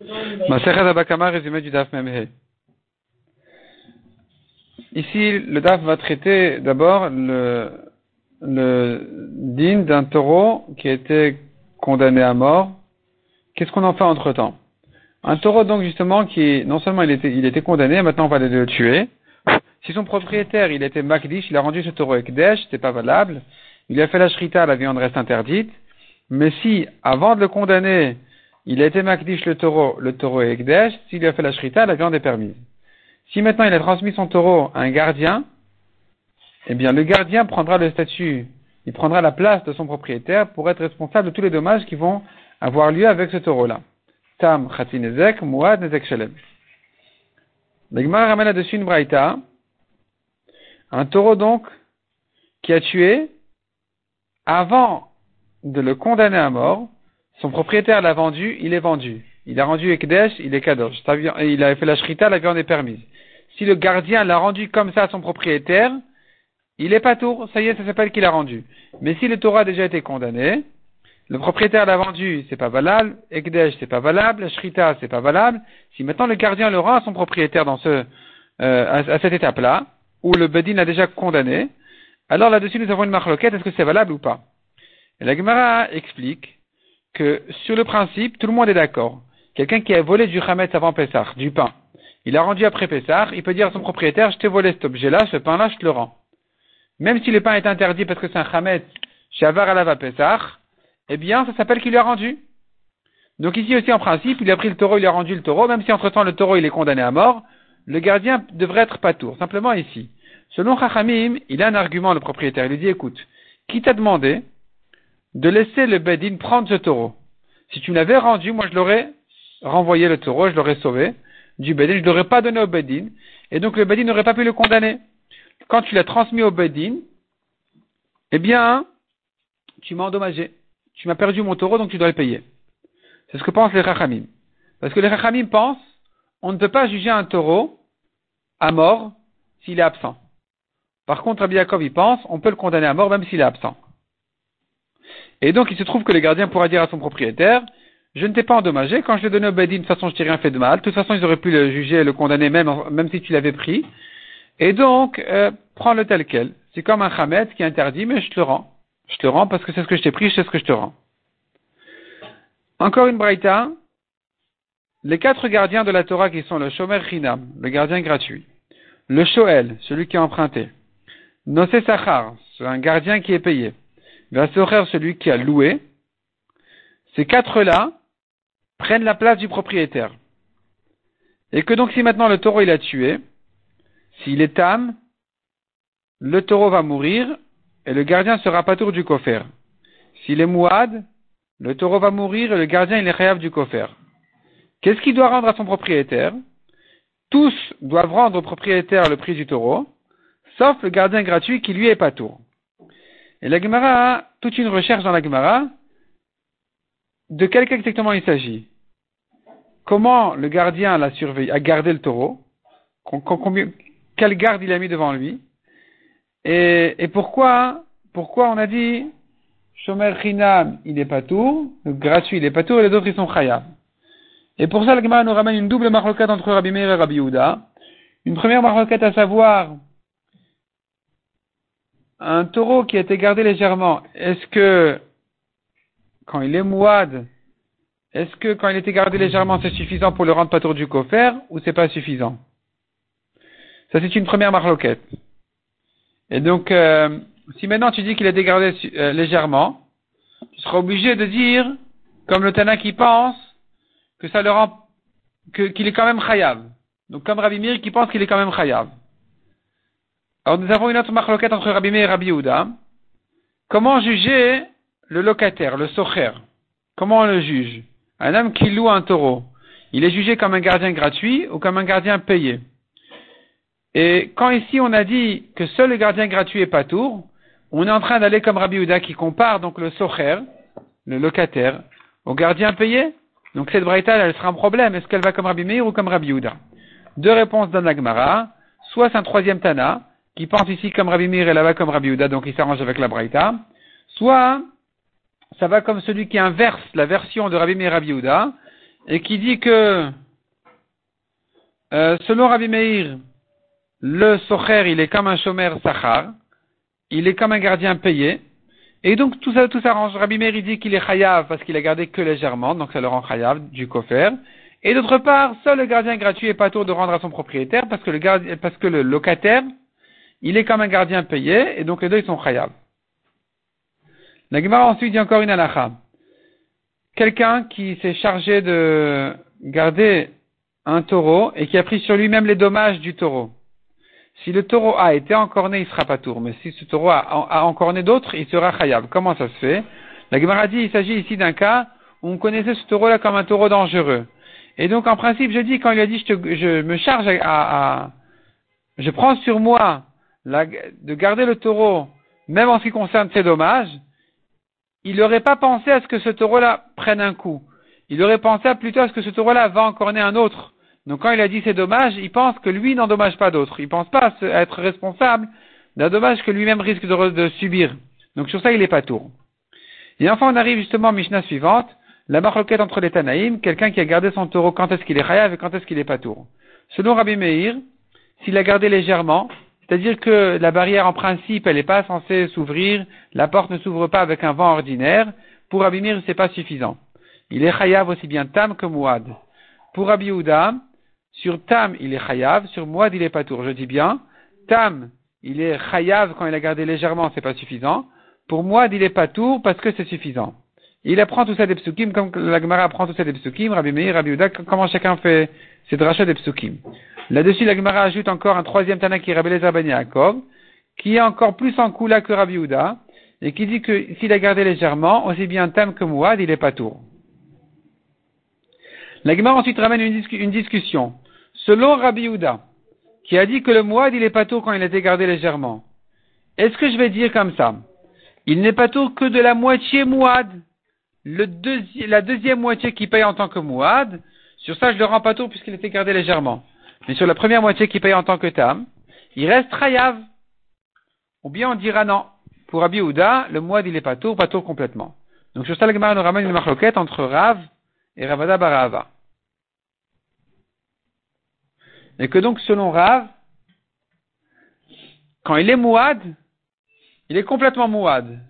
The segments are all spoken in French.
Résumé du Daf. Ici, le Daf va traiter d'abord le, le din d'un taureau qui a été condamné à mort. Qu'est-ce qu'on en fait entre temps Un taureau, donc, justement, qui, non seulement il était, condamné, maintenant on va le tuer. Si son propriétaire, il était Makdish, il a rendu ce taureau Ekdesh, c'est pas valable. Il a fait la shrita, la viande reste interdite. Mais si, avant de le condamner, il a été Makdish le taureau, le taureau est Ekdesh, s'il a fait la shrita, la viande est permise. Si maintenant il a transmis son taureau à un gardien, eh bien le gardien prendra le statut, il prendra la place de son propriétaire pour être responsable de tous les dommages qui vont avoir lieu avec ce taureau-là. Tam, Khatinezek, Muad, Nezek Shalem. L'Egmar ramène là-dessus une braïta. Un taureau donc qui a tué avant de le condamner à mort, son propriétaire l'a vendu, il est vendu. Il a rendu Ekdesh, il est Kadosh. Il a fait la Shrita, la viande est permise. Si le gardien l'a rendu comme ça à son propriétaire, il est pas tour, ça y est, ça s'appelle qu'il a rendu. Mais si le Torah a déjà été condamné, le propriétaire l'a vendu, c'est pas valable, Ekdesh, c'est pas valable, la Shrita, c'est pas valable. Si maintenant le gardien le rend à son propriétaire dans ce, euh, à, cette étape-là, où le Bedin a déjà condamné, alors là-dessus nous avons une marloquette, est-ce que c'est valable ou pas? Et la Gemara explique que sur le principe, tout le monde est d'accord. Quelqu'un qui a volé du Hametz avant Pessah, du pain, il a rendu après Pessah, il peut dire à son propriétaire, je t'ai volé cet objet-là, ce pain-là, je te le rends. Même si le pain est interdit parce que c'est un Hametz, Shavar Alava Pessah, eh bien, ça s'appelle qu'il lui a rendu. Donc ici aussi, en principe, il a pris le taureau, il a rendu le taureau, même si entre-temps le taureau, il est condamné à mort, le gardien devrait être pas tour. Simplement ici. Selon Chachamim, il a un argument, le propriétaire. Il lui dit, écoute, qui t'a demandé de laisser le Bedin prendre ce taureau. Si tu me l'avais rendu, moi je l'aurais renvoyé le taureau, je l'aurais sauvé du Bedin, je ne l'aurais pas donné au Bedin, et donc le Bedin n'aurait pas pu le condamner. Quand tu l'as transmis au Bedin, eh bien, tu m'as endommagé. Tu m'as perdu mon taureau, donc tu dois le payer. C'est ce que pensent les Rachamim. Parce que les Rachamim pensent, on ne peut pas juger un taureau à mort s'il est absent. Par contre, Rabbi Yaakov, il pense, on peut le condamner à mort même s'il est absent. Et donc, il se trouve que le gardien pourra dire à son propriétaire, je ne t'ai pas endommagé, quand je l'ai donné au Bedin, de toute façon, je t'ai rien fait de mal. De toute façon, ils auraient pu le juger et le condamner même, si tu l'avais pris. Et donc, euh, prends-le tel quel. C'est comme un Hamed qui est interdit, mais je te le rends. Je te le rends parce que c'est ce que je t'ai pris, c'est ce que je te rends. Encore une braïta. Les quatre gardiens de la Torah qui sont le Shomer Chinam, le gardien gratuit. Le Shoel, celui qui est emprunté. Nosé Sachar, un gardien qui est payé horaire celui qui a loué, ces quatre-là prennent la place du propriétaire. Et que donc si maintenant le taureau il a tué, s'il est âme, le taureau va mourir et le gardien sera pas tour du coffre. S'il est mouad, le taureau va mourir et le gardien il est khayab du coffre. Qu'est-ce qu'il doit rendre à son propriétaire? Tous doivent rendre au propriétaire le prix du taureau, sauf le gardien gratuit qui lui est pas tour. Et la Gemara a toute une recherche dans la Gemara de quel cas exactement il s'agit. Comment le gardien a surveillé, a gardé le taureau, combien, quelle garde il a mis devant lui, et, pourquoi, pourquoi on a dit Shomer Chinam, il n'est pas tour, le gratuit, il n'est pas tour, et les autres, ils sont Chayab. Et pour ça, la Gemara nous ramène une double marloquette entre Rabbi Meir et Rabbi Yehuda. Une première marloquette à savoir un taureau qui a été gardé légèrement, est-ce que quand il est mouad, est-ce que quand il était gardé légèrement, c'est suffisant pour le rendre patour du coffre ou c'est pas suffisant? Ça, c'est une première marloquette. Et donc, euh, si maintenant tu dis qu'il a été gardé euh, légèrement, tu seras obligé de dire, comme le Tana qui pense, que ça le rend, qu'il est quand même chayav. Donc, comme Rabbi qui pense qu'il est quand même chayav. Alors nous avons une autre marloquette entre Rabbi Meir et Rabbi Yehuda. Comment juger le locataire, le socher? Comment on le juge? Un homme qui loue un taureau, il est jugé comme un gardien gratuit ou comme un gardien payé Et quand ici on a dit que seul le gardien gratuit est pas tour, on est en train d'aller comme Rabbi Yehuda qui compare donc le socher, le locataire, au gardien payé. Donc cette braïta, elle sera un problème. Est-ce qu'elle va comme Rabbi Meir ou comme Rabbi Yehuda? Deux réponses dans la Soit c'est un troisième Tana, qui pense ici comme Rabbi Mir et là-bas comme Rabbi Uda, donc il s'arrange avec la Braïta, soit ça va comme celui qui inverse la version de Rabbi Mir et Rabbi et qui dit que, euh, selon Rabbi Meir, le socher, il est comme un chômeur sachar, il est comme un gardien payé, et donc tout ça, tout s'arrange. Rabbi Meir, il dit qu'il est chayav parce qu'il a gardé que légèrement, donc ça le rend chayav du kofer. Et d'autre part, seul le gardien gratuit est pas tour de rendre à son propriétaire parce que le parce que le locataire, il est comme un gardien payé, et donc les deux ils sont chayav. La Gemara ensuite dit encore une halakha. Quelqu'un qui s'est chargé de garder un taureau et qui a pris sur lui-même les dommages du taureau. Si le taureau a été encorné, il sera pas tour. Mais si ce taureau a, encorné d'autres, il sera chayav. Comment ça se fait? La Gemara dit, il s'agit ici d'un cas où on connaissait ce taureau-là comme un taureau dangereux. Et donc, en principe, je dis, quand il a dit, je, je me charge à, je prends sur moi de garder le taureau, même en ce qui concerne ses dommages, il n'aurait pas pensé à ce que ce taureau-là prenne un coup. Il aurait pensé plutôt à ce que ce taureau-là va encorner un autre. Donc quand il a dit c'est dommage, il pense que lui n'endommage pas d'autres. Il pense pas à être responsable d'un dommage que lui-même risque de, subir. Donc sur ça, il n'est pas tour. Et enfin, on arrive justement à Mishnah suivante, la marloquette entre les Tanaïm, quelqu'un qui a gardé son taureau, quand est-ce qu'il est chayav et quand est-ce qu'il n'est pas tour? Selon Rabbi Meir, s'il a gardé légèrement, c'est-à-dire que la barrière en principe, elle n'est pas censée s'ouvrir, la porte ne s'ouvre pas avec un vent ordinaire, pour Rabbi Meir, c'est pas suffisant. Il est chayav aussi bien tam que mouad. Pour Rabbi sur Tam, il est chayav, sur Mouad, il est pas tour. Je dis bien, Tam, il est chayav quand il a gardé légèrement, c'est pas suffisant. Pour Mouad, il est pas tour parce que c'est suffisant. Il apprend tout ça des psukim, comme la Gemara apprend tout ça des psukim, Rabbi Meir, comment chacun fait ses drachas des psukim? Là-dessus, la Gemara ajoute encore un troisième Tana qui est Rabbi Lezer Ben qui est encore plus en coula que Rabbi Uda, et qui dit que s'il a gardé légèrement, aussi bien Tam que Mouad, il est pas tour. La Gemara ensuite ramène une discussion. Selon Rabbi Houda, qui a dit que le mouad, il est pas tout quand il a été gardé légèrement, est-ce que je vais dire comme ça? Il n'est pas tout que de la moitié mouad, la deuxième moitié qui paye en tant que mouad, sur ça je le rends pas tout puisqu'il était gardé légèrement. Mais sur la première moitié qui paye en tant que tam, il reste rayav. Ou bien on dira non. Pour Rabbi Houda, le mouad il est pas tout, pas tout complètement. Donc sur ça, le Gemara nous ramène une marloquette entre Rav et Ravada Barava. Et que donc, selon Rav, quand il est mouad, il est complètement mouad.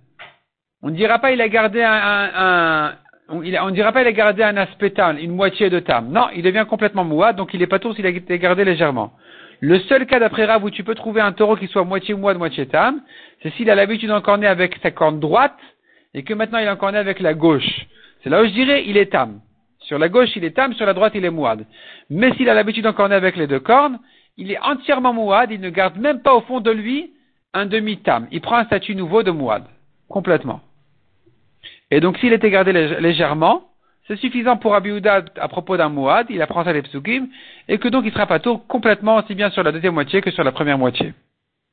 On ne dira pas il a gardé un, un, on, ne dira pas il a gardé un aspect tam, une moitié de tam. Non, il devient complètement mouad, donc il est pas tout s'il a été gardé légèrement. Le seul cas d'après Rav où tu peux trouver un taureau qui soit moitié mouad, moitié tam, c'est s'il a l'habitude d'encorner avec sa corne droite et que maintenant il encorne avec la gauche. C'est là où je dirais il est tam. Sur la gauche, il est tam, sur la droite, il est mouad. Mais s'il a l'habitude d'encorner avec les deux cornes, il est entièrement mouad, il ne garde même pas au fond de lui un demi-tam. Il prend un statut nouveau de mouad. Complètement. Et donc, s'il était gardé légèrement, c'est suffisant pour Abiouda à propos d'un mouad, il apprend ça les psukim, et que donc il sera pas tout complètement aussi bien sur la deuxième moitié que sur la première moitié.